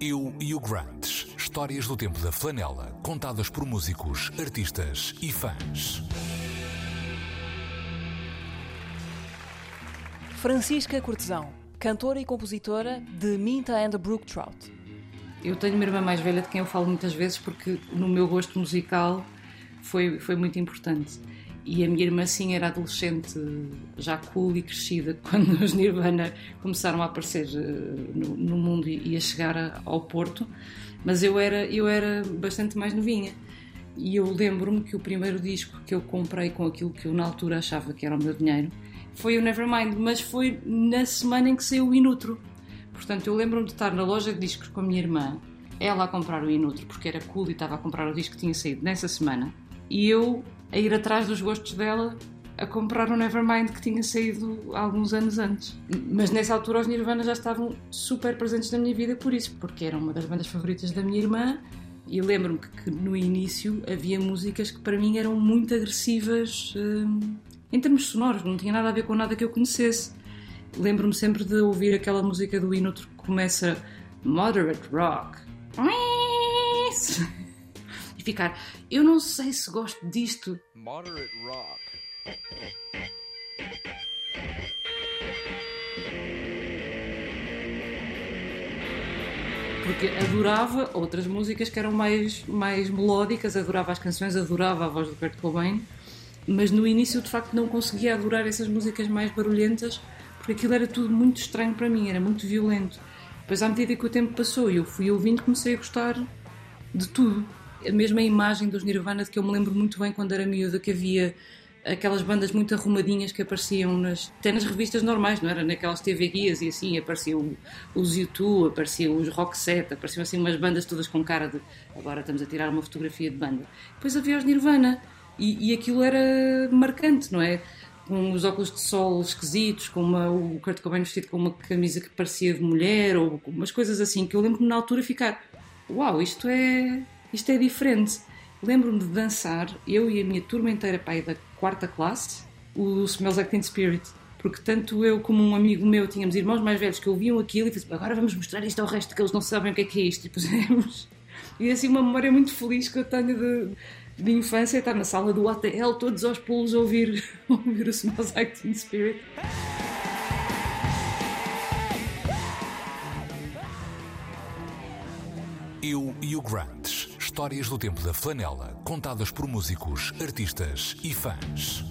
Eu e o Grant. Histórias do tempo da flanela, contadas por músicos, artistas e fãs. Francisca Cortesão, cantora e compositora de Minta and the Brook Trout. Eu tenho uma irmã mais velha de quem eu falo muitas vezes porque no meu gosto musical foi, foi muito importante. E a minha irmã, sim, era adolescente, já cool e crescida, quando os Nirvana começaram a aparecer eh, no, no mundo e a chegar ao Porto. Mas eu era, eu era bastante mais novinha. E eu lembro-me que o primeiro disco que eu comprei com aquilo que eu na altura achava que era o meu dinheiro foi o Nevermind, mas foi na semana em que saiu o Inutro. Portanto, eu lembro-me de estar na loja de discos com a minha irmã, ela a comprar o Inutro, porque era cool e estava a comprar o disco que tinha saído nessa semana, e eu a ir atrás dos gostos dela a comprar o Nevermind que tinha saído alguns anos antes. Mas nessa altura os Nirvana já estavam super presentes na minha vida por isso, porque era uma das bandas favoritas da minha irmã e lembro-me que, no início havia músicas que para mim eram muito agressivas hum, em termos sonoros, não tinha nada a ver com nada que eu conhecesse. Lembro-me sempre de ouvir aquela música do Inutro que começa Moderate Rock. Ficar, eu não sei se gosto disto. Moderate Rock. porque adorava outras músicas que eram mais, mais melódicas, adorava as canções, adorava a voz do Kurt Cobain, mas no início de facto não conseguia adorar essas músicas mais barulhentas porque aquilo era tudo muito estranho para mim, era muito violento. Depois, à medida que o tempo passou e eu fui ouvindo, comecei a gostar de tudo. A mesma imagem dos Nirvana de que eu me lembro muito bem quando era miúda, que havia aquelas bandas muito arrumadinhas que apareciam nas, até nas revistas normais, não era? Naquelas TV guias e assim, apareciam os U2, apareciam os Rock Set, apareciam assim umas bandas todas com cara de agora estamos a tirar uma fotografia de banda. Depois havia os Nirvana e, e aquilo era marcante, não é? Com os óculos de sol esquisitos, com uma, o Kurt Cobain vestido com uma camisa que parecia de mulher, ou umas coisas assim, que eu lembro-me na altura ficar: Uau, isto é, isto é diferente. Lembro-me de dançar, eu e a minha turma inteira, pai, da quarta classe, o Smells Like Teen Spirit. Porque tanto eu como um amigo meu tínhamos irmãos mais velhos que ouviam aquilo e fizemos, agora vamos mostrar isto ao resto que eles não sabem o que é que é isto. E pusemos. E assim, uma memória muito feliz que eu tenho de, de infância, estar na sala do ATL, todos aos pulos, a ouvir, ouvir o Smells Like Teen Spirit. Eu e o Grant. Histórias do tempo da flanela, contadas por músicos, artistas e fãs.